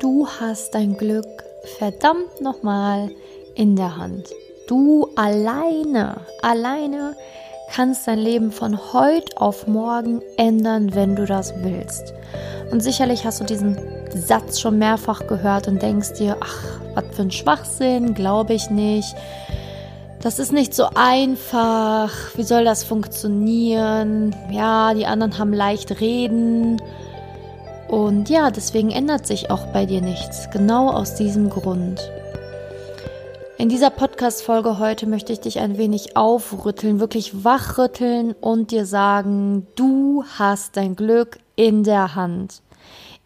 Du hast dein Glück verdammt nochmal in der Hand. Du alleine, alleine kannst dein Leben von heute auf morgen ändern, wenn du das willst. Und sicherlich hast du diesen Satz schon mehrfach gehört und denkst dir, ach, was für ein Schwachsinn, glaube ich nicht. Das ist nicht so einfach. Wie soll das funktionieren? Ja, die anderen haben leicht reden. Und ja, deswegen ändert sich auch bei dir nichts. Genau aus diesem Grund. In dieser Podcast-Folge heute möchte ich dich ein wenig aufrütteln, wirklich wachrütteln und dir sagen, du hast dein Glück in der Hand.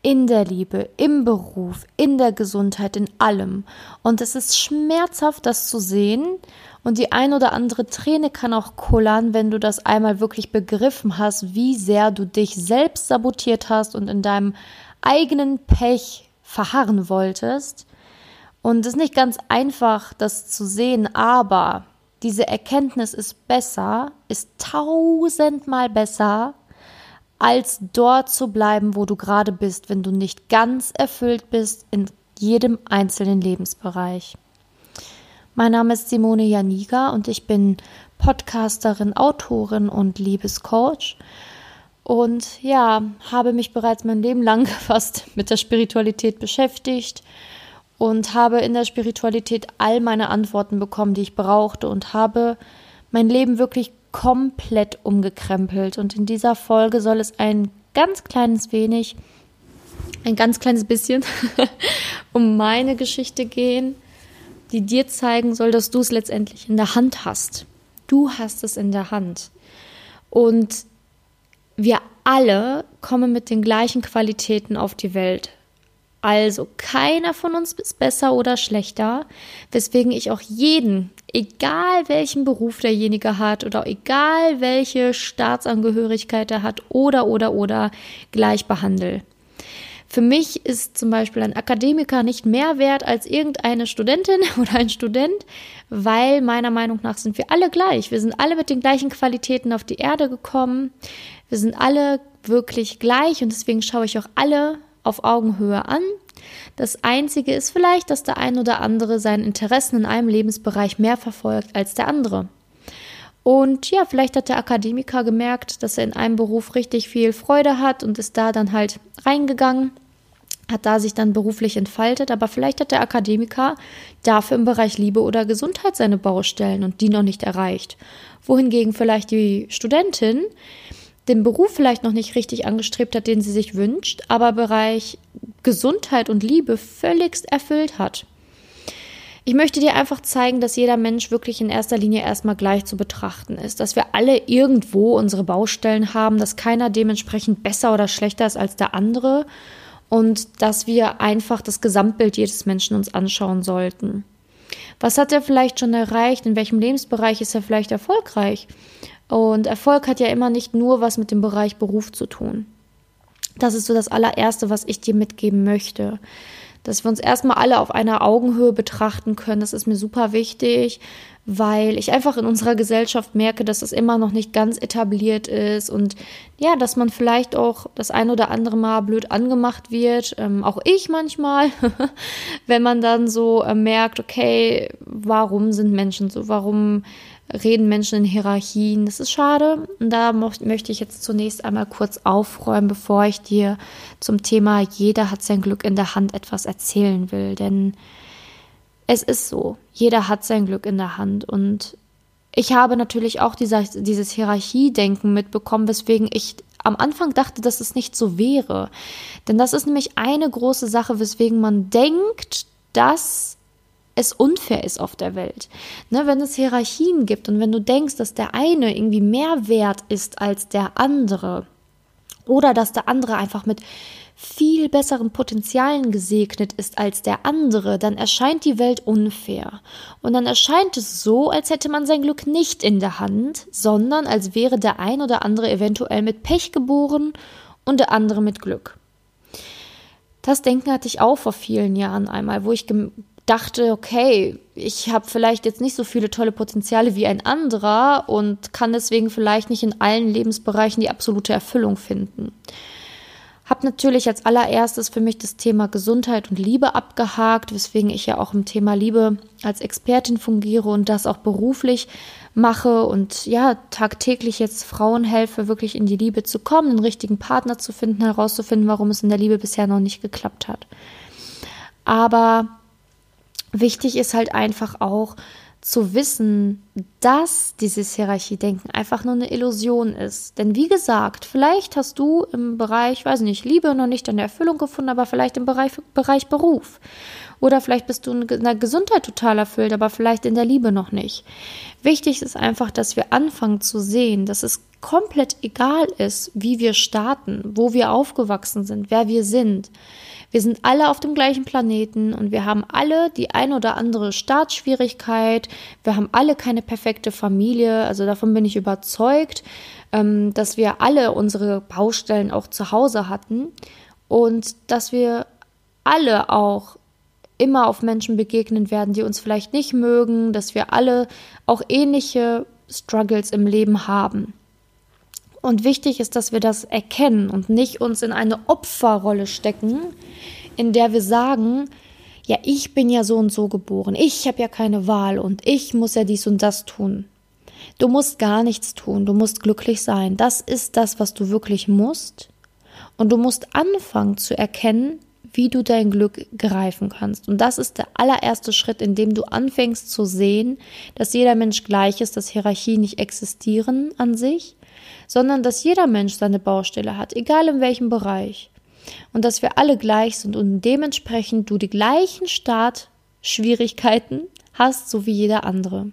In der Liebe, im Beruf, in der Gesundheit, in allem. Und es ist schmerzhaft, das zu sehen. Und die ein oder andere Träne kann auch kullern, wenn du das einmal wirklich begriffen hast, wie sehr du dich selbst sabotiert hast und in deinem eigenen Pech verharren wolltest. Und es ist nicht ganz einfach, das zu sehen, aber diese Erkenntnis ist besser, ist tausendmal besser, als dort zu bleiben, wo du gerade bist, wenn du nicht ganz erfüllt bist in jedem einzelnen Lebensbereich. Mein Name ist Simone Janiga und ich bin Podcasterin, Autorin und Liebescoach. Und ja, habe mich bereits mein Leben lang fast mit der Spiritualität beschäftigt und habe in der Spiritualität all meine Antworten bekommen, die ich brauchte und habe mein Leben wirklich komplett umgekrempelt. Und in dieser Folge soll es ein ganz kleines wenig, ein ganz kleines bisschen um meine Geschichte gehen die dir zeigen soll, dass du es letztendlich in der Hand hast. Du hast es in der Hand. Und wir alle kommen mit den gleichen Qualitäten auf die Welt. Also keiner von uns ist besser oder schlechter, weswegen ich auch jeden, egal welchen Beruf derjenige hat oder egal welche Staatsangehörigkeit er hat oder oder oder gleich behandle. Für mich ist zum Beispiel ein Akademiker nicht mehr wert als irgendeine Studentin oder ein Student, weil meiner Meinung nach sind wir alle gleich. Wir sind alle mit den gleichen Qualitäten auf die Erde gekommen. Wir sind alle wirklich gleich und deswegen schaue ich auch alle auf Augenhöhe an. Das Einzige ist vielleicht, dass der ein oder andere seinen Interessen in einem Lebensbereich mehr verfolgt als der andere. Und ja, vielleicht hat der Akademiker gemerkt, dass er in einem Beruf richtig viel Freude hat und ist da dann halt reingegangen hat da sich dann beruflich entfaltet, aber vielleicht hat der Akademiker dafür im Bereich Liebe oder Gesundheit seine Baustellen und die noch nicht erreicht. Wohingegen vielleicht die Studentin den Beruf vielleicht noch nicht richtig angestrebt hat, den sie sich wünscht, aber Bereich Gesundheit und Liebe völligst erfüllt hat. Ich möchte dir einfach zeigen, dass jeder Mensch wirklich in erster Linie erstmal gleich zu betrachten ist, dass wir alle irgendwo unsere Baustellen haben, dass keiner dementsprechend besser oder schlechter ist als der andere und dass wir einfach das Gesamtbild jedes Menschen uns anschauen sollten. Was hat er vielleicht schon erreicht? In welchem Lebensbereich ist er vielleicht erfolgreich? Und Erfolg hat ja immer nicht nur was mit dem Bereich Beruf zu tun. Das ist so das allererste, was ich dir mitgeben möchte dass wir uns erstmal alle auf einer Augenhöhe betrachten können. Das ist mir super wichtig, weil ich einfach in unserer Gesellschaft merke, dass es immer noch nicht ganz etabliert ist und ja, dass man vielleicht auch das ein oder andere Mal blöd angemacht wird. Ähm, auch ich manchmal, wenn man dann so äh, merkt, okay, warum sind Menschen so? Warum reden Menschen in Hierarchien. Das ist schade. Und da möchte ich jetzt zunächst einmal kurz aufräumen, bevor ich dir zum Thema jeder hat sein Glück in der Hand etwas erzählen will. Denn es ist so, jeder hat sein Glück in der Hand. Und ich habe natürlich auch dieser, dieses Hierarchiedenken mitbekommen, weswegen ich am Anfang dachte, dass es nicht so wäre. Denn das ist nämlich eine große Sache, weswegen man denkt, dass es unfair ist auf der Welt. Ne, wenn es Hierarchien gibt und wenn du denkst, dass der eine irgendwie mehr wert ist als der andere oder dass der andere einfach mit viel besseren Potenzialen gesegnet ist als der andere, dann erscheint die Welt unfair. Und dann erscheint es so, als hätte man sein Glück nicht in der Hand, sondern als wäre der ein oder andere eventuell mit Pech geboren und der andere mit Glück. Das Denken hatte ich auch vor vielen Jahren einmal, wo ich dachte, okay, ich habe vielleicht jetzt nicht so viele tolle Potenziale wie ein anderer und kann deswegen vielleicht nicht in allen Lebensbereichen die absolute Erfüllung finden. habe natürlich als allererstes für mich das Thema Gesundheit und Liebe abgehakt, weswegen ich ja auch im Thema Liebe als Expertin fungiere und das auch beruflich mache und ja, tagtäglich jetzt Frauen helfe, wirklich in die Liebe zu kommen, einen richtigen Partner zu finden, herauszufinden, warum es in der Liebe bisher noch nicht geklappt hat. Aber wichtig ist halt einfach auch, zu wissen, dass dieses Hierarchiedenken einfach nur eine Illusion ist. Denn wie gesagt, vielleicht hast du im Bereich, weiß nicht, Liebe noch nicht deine Erfüllung gefunden, aber vielleicht im Bereich, Bereich Beruf. Oder vielleicht bist du in der Gesundheit total erfüllt, aber vielleicht in der Liebe noch nicht. Wichtig ist einfach, dass wir anfangen zu sehen, dass es komplett egal ist, wie wir starten, wo wir aufgewachsen sind, wer wir sind. Wir sind alle auf dem gleichen Planeten und wir haben alle die ein oder andere Startschwierigkeit. Wir haben alle keine perfekte Familie. Also davon bin ich überzeugt, ähm, dass wir alle unsere Baustellen auch zu Hause hatten und dass wir alle auch immer auf Menschen begegnen werden, die uns vielleicht nicht mögen, dass wir alle auch ähnliche Struggles im Leben haben. Und wichtig ist, dass wir das erkennen und nicht uns in eine Opferrolle stecken, in der wir sagen, ja, ich bin ja so und so geboren, ich habe ja keine Wahl und ich muss ja dies und das tun. Du musst gar nichts tun, du musst glücklich sein. Das ist das, was du wirklich musst. Und du musst anfangen zu erkennen, wie du dein Glück greifen kannst. Und das ist der allererste Schritt, in dem du anfängst zu sehen, dass jeder Mensch gleich ist, dass Hierarchien nicht existieren an sich, sondern dass jeder Mensch seine Baustelle hat, egal in welchem Bereich. Und dass wir alle gleich sind und dementsprechend du die gleichen Startschwierigkeiten hast, so wie jeder andere.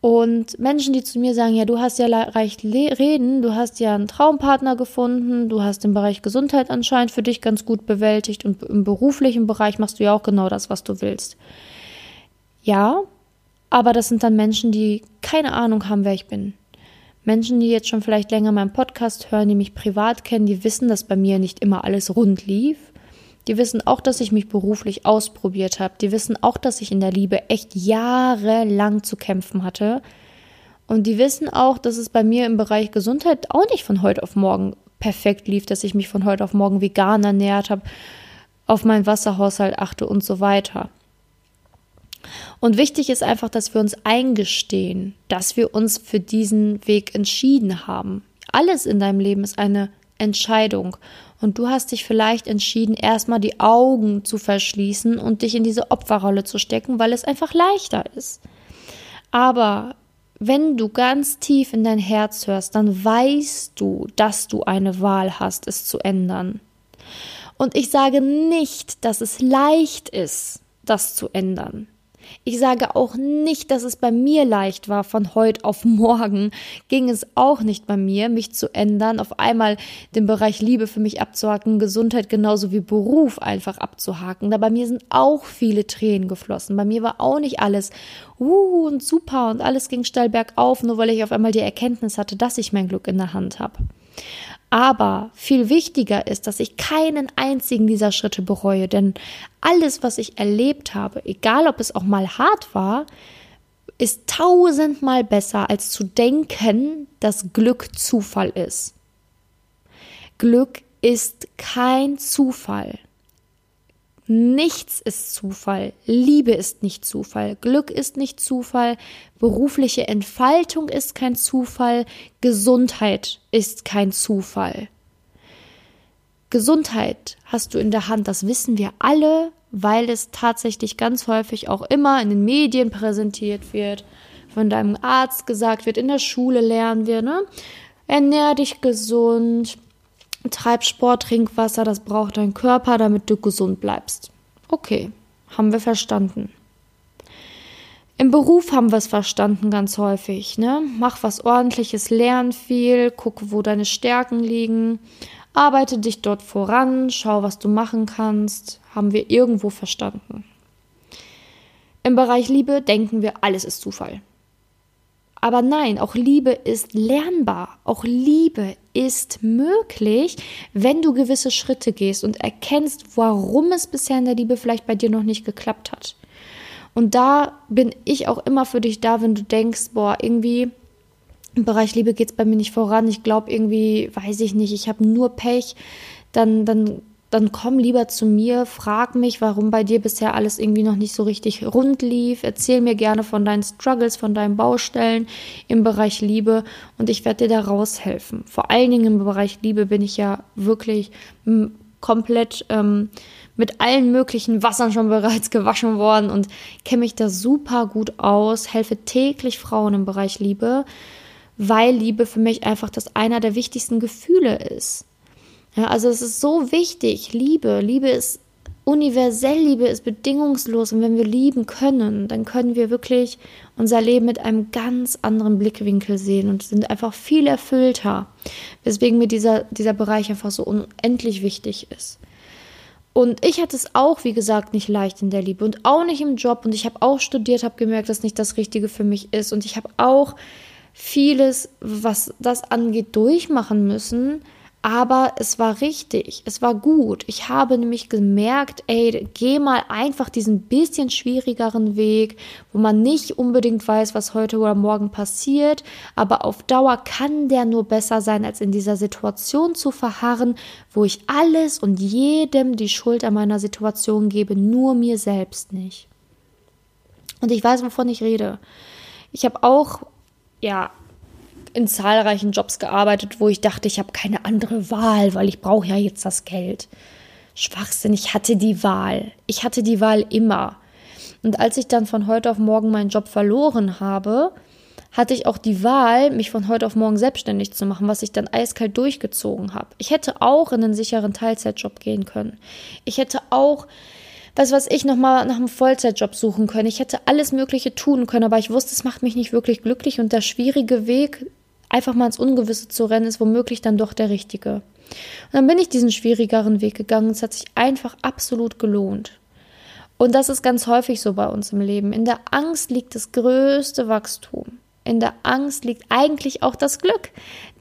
Und Menschen, die zu mir sagen, ja, du hast ja leicht reden, du hast ja einen Traumpartner gefunden, du hast den Bereich Gesundheit anscheinend für dich ganz gut bewältigt und im beruflichen Bereich machst du ja auch genau das, was du willst. Ja, aber das sind dann Menschen, die keine Ahnung haben, wer ich bin. Menschen, die jetzt schon vielleicht länger meinen Podcast hören, die mich privat kennen, die wissen, dass bei mir nicht immer alles rund lief. Die wissen auch, dass ich mich beruflich ausprobiert habe. Die wissen auch, dass ich in der Liebe echt jahrelang zu kämpfen hatte. Und die wissen auch, dass es bei mir im Bereich Gesundheit auch nicht von heute auf morgen perfekt lief, dass ich mich von heute auf morgen vegan ernährt habe, auf meinen Wasserhaushalt achte und so weiter. Und wichtig ist einfach, dass wir uns eingestehen, dass wir uns für diesen Weg entschieden haben. Alles in deinem Leben ist eine Entscheidung. Und du hast dich vielleicht entschieden, erstmal die Augen zu verschließen und dich in diese Opferrolle zu stecken, weil es einfach leichter ist. Aber wenn du ganz tief in dein Herz hörst, dann weißt du, dass du eine Wahl hast, es zu ändern. Und ich sage nicht, dass es leicht ist, das zu ändern. Ich sage auch nicht, dass es bei mir leicht war, von heute auf morgen ging es auch nicht bei mir, mich zu ändern, auf einmal den Bereich Liebe für mich abzuhaken, Gesundheit genauso wie Beruf einfach abzuhaken. Da bei mir sind auch viele Tränen geflossen. Bei mir war auch nicht alles uh, und super und alles ging steil bergauf, nur weil ich auf einmal die Erkenntnis hatte, dass ich mein Glück in der Hand habe. Aber viel wichtiger ist, dass ich keinen einzigen dieser Schritte bereue, denn alles, was ich erlebt habe, egal ob es auch mal hart war, ist tausendmal besser, als zu denken, dass Glück Zufall ist. Glück ist kein Zufall. Nichts ist Zufall. Liebe ist nicht Zufall. Glück ist nicht Zufall. Berufliche Entfaltung ist kein Zufall. Gesundheit ist kein Zufall. Gesundheit hast du in der Hand, das wissen wir alle, weil es tatsächlich ganz häufig auch immer in den Medien präsentiert wird, von deinem Arzt gesagt wird, in der Schule lernen wir, ne? Ernähr dich gesund, treib Sport, trink Wasser, das braucht dein Körper, damit du gesund bleibst. Okay, haben wir verstanden. Im Beruf haben wir es verstanden ganz häufig, ne? Mach was ordentliches, lern viel, guck, wo deine Stärken liegen, arbeite dich dort voran, schau, was du machen kannst, haben wir irgendwo verstanden. Im Bereich Liebe denken wir, alles ist Zufall. Aber nein, auch Liebe ist lernbar. Auch Liebe ist möglich, wenn du gewisse Schritte gehst und erkennst, warum es bisher in der Liebe vielleicht bei dir noch nicht geklappt hat. Und da bin ich auch immer für dich da, wenn du denkst, boah, irgendwie im Bereich Liebe geht es bei mir nicht voran. Ich glaube irgendwie, weiß ich nicht, ich habe nur Pech. dann, dann dann komm lieber zu mir, frag mich, warum bei dir bisher alles irgendwie noch nicht so richtig rund lief. Erzähl mir gerne von deinen Struggles, von deinen Baustellen im Bereich Liebe und ich werde dir da raushelfen. Vor allen Dingen im Bereich Liebe bin ich ja wirklich komplett ähm, mit allen möglichen Wassern schon bereits gewaschen worden und kenne mich da super gut aus, helfe täglich Frauen im Bereich Liebe, weil Liebe für mich einfach das einer der wichtigsten Gefühle ist. Ja, also es ist so wichtig, Liebe. Liebe ist universell, Liebe ist bedingungslos. Und wenn wir lieben können, dann können wir wirklich unser Leben mit einem ganz anderen Blickwinkel sehen und sind einfach viel erfüllter. Weswegen mir dieser, dieser Bereich einfach so unendlich wichtig ist. Und ich hatte es auch, wie gesagt, nicht leicht in der Liebe und auch nicht im Job. Und ich habe auch studiert, habe gemerkt, dass nicht das Richtige für mich ist. Und ich habe auch vieles, was das angeht, durchmachen müssen, aber es war richtig, es war gut. Ich habe nämlich gemerkt, ey, geh mal einfach diesen bisschen schwierigeren Weg, wo man nicht unbedingt weiß, was heute oder morgen passiert, aber auf Dauer kann der nur besser sein, als in dieser Situation zu verharren, wo ich alles und jedem die Schuld an meiner Situation gebe, nur mir selbst nicht. Und ich weiß, wovon ich rede. Ich habe auch ja in zahlreichen Jobs gearbeitet, wo ich dachte, ich habe keine andere Wahl, weil ich brauche ja jetzt das Geld. Schwachsinn, ich hatte die Wahl. Ich hatte die Wahl immer. Und als ich dann von heute auf morgen meinen Job verloren habe, hatte ich auch die Wahl, mich von heute auf morgen selbstständig zu machen, was ich dann eiskalt durchgezogen habe. Ich hätte auch in einen sicheren Teilzeitjob gehen können. Ich hätte auch, was was ich, nochmal nach einem Vollzeitjob suchen können. Ich hätte alles Mögliche tun können, aber ich wusste, es macht mich nicht wirklich glücklich und der schwierige Weg einfach mal ins Ungewisse zu rennen, ist womöglich dann doch der richtige. Und dann bin ich diesen schwierigeren Weg gegangen. Es hat sich einfach absolut gelohnt. Und das ist ganz häufig so bei uns im Leben. In der Angst liegt das größte Wachstum. In der Angst liegt eigentlich auch das Glück.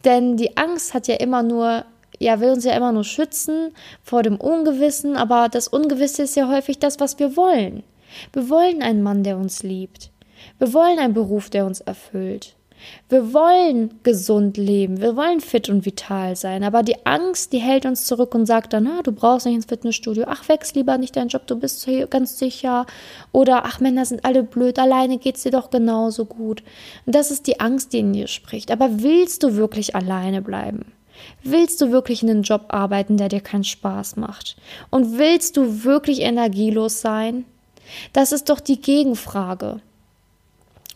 Denn die Angst hat ja immer nur, ja, will uns ja immer nur schützen vor dem Ungewissen, aber das Ungewisse ist ja häufig das, was wir wollen. Wir wollen einen Mann, der uns liebt. Wir wollen einen Beruf, der uns erfüllt. Wir wollen gesund leben, wir wollen fit und vital sein, aber die Angst, die hält uns zurück und sagt dann, na, du brauchst nicht ins Fitnessstudio, ach, wechsel lieber nicht deinen Job, du bist hier ganz sicher, oder ach, Männer sind alle blöd, alleine geht's dir doch genauso gut. Und das ist die Angst, die in dir spricht. Aber willst du wirklich alleine bleiben? Willst du wirklich in einen Job arbeiten, der dir keinen Spaß macht? Und willst du wirklich energielos sein? Das ist doch die Gegenfrage.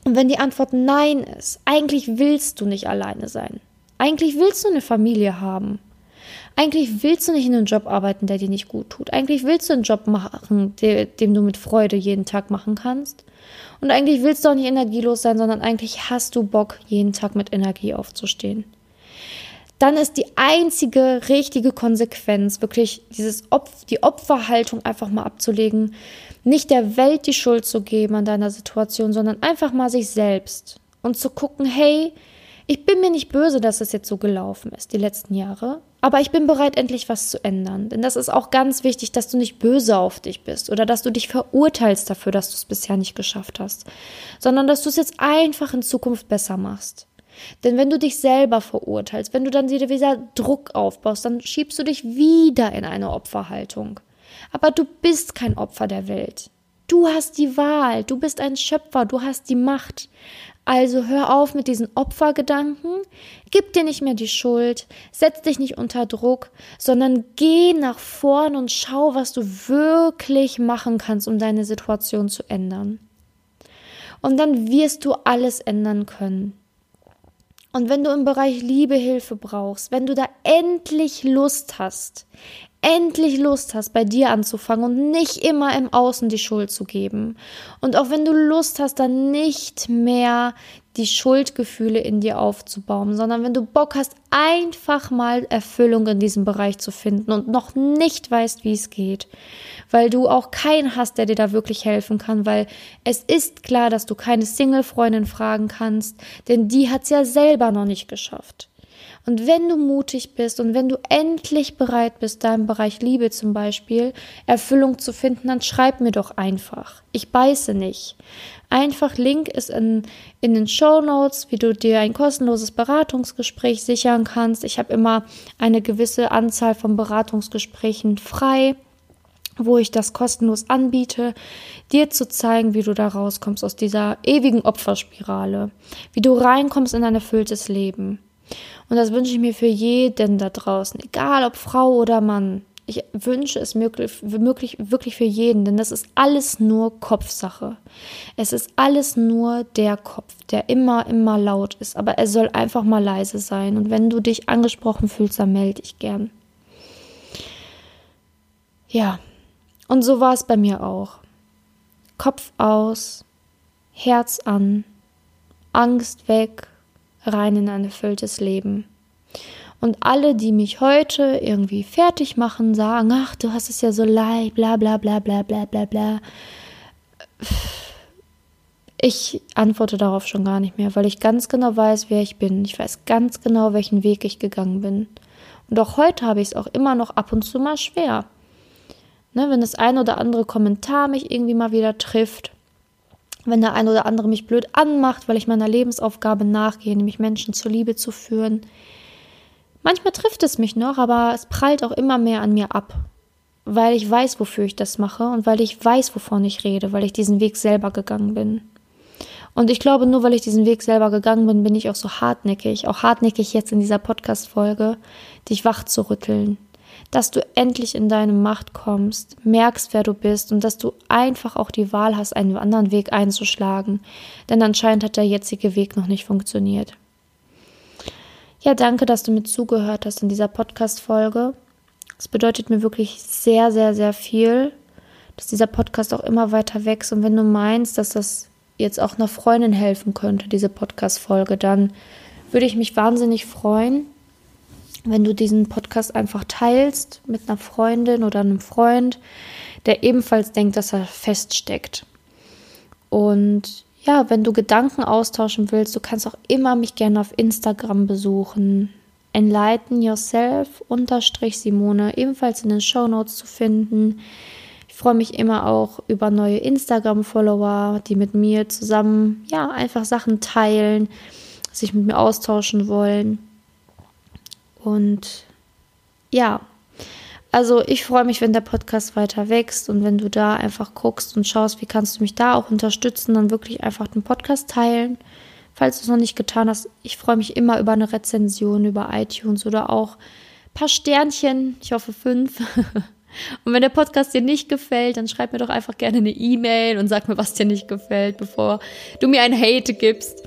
Und wenn die Antwort Nein ist, eigentlich willst du nicht alleine sein. Eigentlich willst du eine Familie haben. Eigentlich willst du nicht in einem Job arbeiten, der dir nicht gut tut. Eigentlich willst du einen Job machen, der, dem du mit Freude jeden Tag machen kannst. Und eigentlich willst du auch nicht energielos sein, sondern eigentlich hast du Bock, jeden Tag mit Energie aufzustehen. Dann ist die einzige richtige Konsequenz wirklich dieses Opf die Opferhaltung einfach mal abzulegen nicht der Welt die Schuld zu geben an deiner Situation, sondern einfach mal sich selbst und zu gucken, hey, ich bin mir nicht böse, dass es jetzt so gelaufen ist, die letzten Jahre, aber ich bin bereit, endlich was zu ändern. Denn das ist auch ganz wichtig, dass du nicht böse auf dich bist oder dass du dich verurteilst dafür, dass du es bisher nicht geschafft hast, sondern dass du es jetzt einfach in Zukunft besser machst. Denn wenn du dich selber verurteilst, wenn du dann wieder Druck aufbaust, dann schiebst du dich wieder in eine Opferhaltung. Aber du bist kein Opfer der Welt. Du hast die Wahl, du bist ein Schöpfer, du hast die Macht. Also hör auf mit diesen Opfergedanken, gib dir nicht mehr die Schuld, setz dich nicht unter Druck, sondern geh nach vorn und schau, was du wirklich machen kannst, um deine Situation zu ändern. Und dann wirst du alles ändern können. Und wenn du im Bereich Liebe Hilfe brauchst, wenn du da endlich Lust hast, endlich Lust hast, bei dir anzufangen und nicht immer im Außen die Schuld zu geben. Und auch wenn du Lust hast, dann nicht mehr die Schuldgefühle in dir aufzubauen, sondern wenn du Bock hast, einfach mal Erfüllung in diesem Bereich zu finden und noch nicht weißt, wie es geht, weil du auch keinen hast, der dir da wirklich helfen kann, weil es ist klar, dass du keine Single-Freundin fragen kannst, denn die hat es ja selber noch nicht geschafft. Und wenn du mutig bist und wenn du endlich bereit bist, da im Bereich Liebe zum Beispiel Erfüllung zu finden, dann schreib mir doch einfach. Ich beiße nicht. Einfach Link ist in, in den Show Notes, wie du dir ein kostenloses Beratungsgespräch sichern kannst. Ich habe immer eine gewisse Anzahl von Beratungsgesprächen frei wo ich das kostenlos anbiete, dir zu zeigen, wie du da rauskommst aus dieser ewigen Opferspirale, wie du reinkommst in ein erfülltes Leben. Und das wünsche ich mir für jeden da draußen, egal ob Frau oder Mann. Ich wünsche es möglich, möglich, wirklich für jeden, denn das ist alles nur Kopfsache. Es ist alles nur der Kopf, der immer, immer laut ist, aber er soll einfach mal leise sein. Und wenn du dich angesprochen fühlst, dann melde dich gern. Ja, und so war es bei mir auch. Kopf aus, Herz an, Angst weg, rein in ein erfülltes Leben. Und alle, die mich heute irgendwie fertig machen, sagen, ach, du hast es ja so leicht, bla bla bla bla bla bla bla. Ich antworte darauf schon gar nicht mehr, weil ich ganz genau weiß, wer ich bin. Ich weiß ganz genau, welchen Weg ich gegangen bin. Und auch heute habe ich es auch immer noch ab und zu mal schwer. Ne, wenn das ein oder andere Kommentar mich irgendwie mal wieder trifft, wenn der ein oder andere mich blöd anmacht, weil ich meiner Lebensaufgabe nachgehe, nämlich Menschen zur Liebe zu führen. Manchmal trifft es mich noch, aber es prallt auch immer mehr an mir ab, weil ich weiß, wofür ich das mache und weil ich weiß, wovon ich rede, weil ich diesen Weg selber gegangen bin. Und ich glaube, nur weil ich diesen Weg selber gegangen bin, bin ich auch so hartnäckig, auch hartnäckig jetzt in dieser Podcast-Folge, dich wach zu rütteln, dass du endlich in deine Macht kommst, merkst, wer du bist und dass du einfach auch die Wahl hast, einen anderen Weg einzuschlagen. Denn anscheinend hat der jetzige Weg noch nicht funktioniert. Ja, danke, dass du mir zugehört hast in dieser Podcast-Folge. Es bedeutet mir wirklich sehr, sehr, sehr viel, dass dieser Podcast auch immer weiter wächst. Und wenn du meinst, dass das jetzt auch einer Freundin helfen könnte, diese Podcast-Folge, dann würde ich mich wahnsinnig freuen wenn du diesen Podcast einfach teilst mit einer Freundin oder einem Freund, der ebenfalls denkt, dass er feststeckt. Und ja, wenn du Gedanken austauschen willst, du kannst auch immer mich gerne auf Instagram besuchen. Enlighten Yourself unterstrich Simone, ebenfalls in den Show Notes zu finden. Ich freue mich immer auch über neue Instagram-Follower, die mit mir zusammen, ja, einfach Sachen teilen, sich mit mir austauschen wollen. Und ja, also ich freue mich, wenn der Podcast weiter wächst und wenn du da einfach guckst und schaust, wie kannst du mich da auch unterstützen, dann wirklich einfach den Podcast teilen. Falls du es noch nicht getan hast, ich freue mich immer über eine Rezension über iTunes oder auch ein paar Sternchen, ich hoffe fünf. Und wenn der Podcast dir nicht gefällt, dann schreib mir doch einfach gerne eine E-Mail und sag mir, was dir nicht gefällt, bevor du mir ein Hate gibst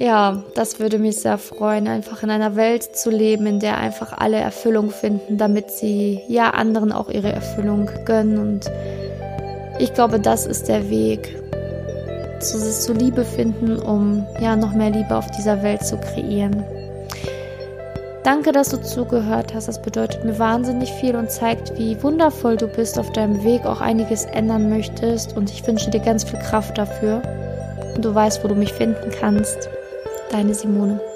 ja, das würde mich sehr freuen, einfach in einer Welt zu leben, in der einfach alle Erfüllung finden, damit sie ja anderen auch ihre Erfüllung gönnen. Und ich glaube, das ist der Weg, zu, zu Liebe finden, um ja noch mehr Liebe auf dieser Welt zu kreieren. Danke, dass du zugehört hast. Das bedeutet mir wahnsinnig viel und zeigt, wie wundervoll du bist, auf deinem Weg auch einiges ändern möchtest. Und ich wünsche dir ganz viel Kraft dafür. Und du weißt, wo du mich finden kannst. Deine Simone.